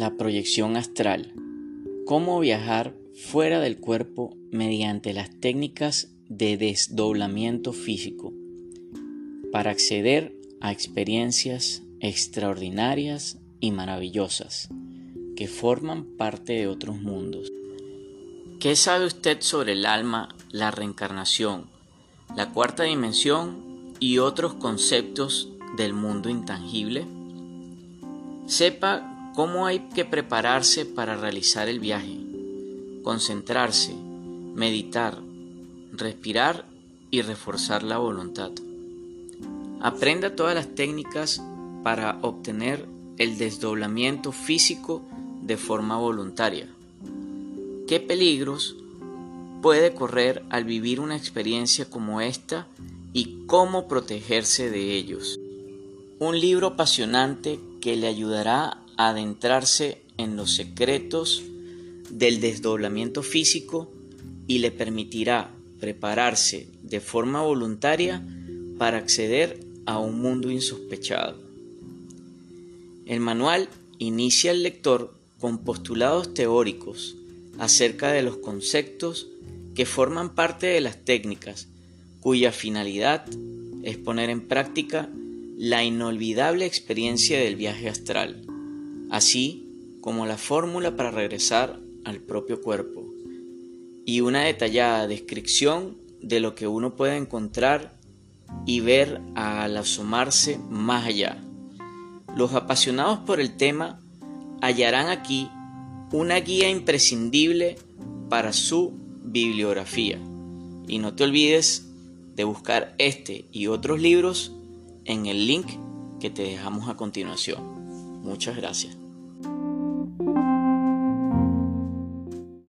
La proyección astral. Cómo viajar fuera del cuerpo mediante las técnicas de desdoblamiento físico para acceder a experiencias extraordinarias y maravillosas que forman parte de otros mundos. ¿Qué sabe usted sobre el alma, la reencarnación, la cuarta dimensión y otros conceptos del mundo intangible? Sepa cómo hay que prepararse para realizar el viaje, concentrarse, meditar, respirar y reforzar la voluntad. Aprenda todas las técnicas para obtener el desdoblamiento físico de forma voluntaria. ¿Qué peligros puede correr al vivir una experiencia como esta y cómo protegerse de ellos? Un libro apasionante que le ayudará adentrarse en los secretos del desdoblamiento físico y le permitirá prepararse de forma voluntaria para acceder a un mundo insospechado. El manual inicia al lector con postulados teóricos acerca de los conceptos que forman parte de las técnicas cuya finalidad es poner en práctica la inolvidable experiencia del viaje astral, así como la fórmula para regresar al propio cuerpo, y una detallada descripción de lo que uno puede encontrar y ver al asomarse más allá. Los apasionados por el tema hallarán aquí una guía imprescindible para su bibliografía. Y no te olvides de buscar este y otros libros en el link que te dejamos a continuación. Muchas gracias.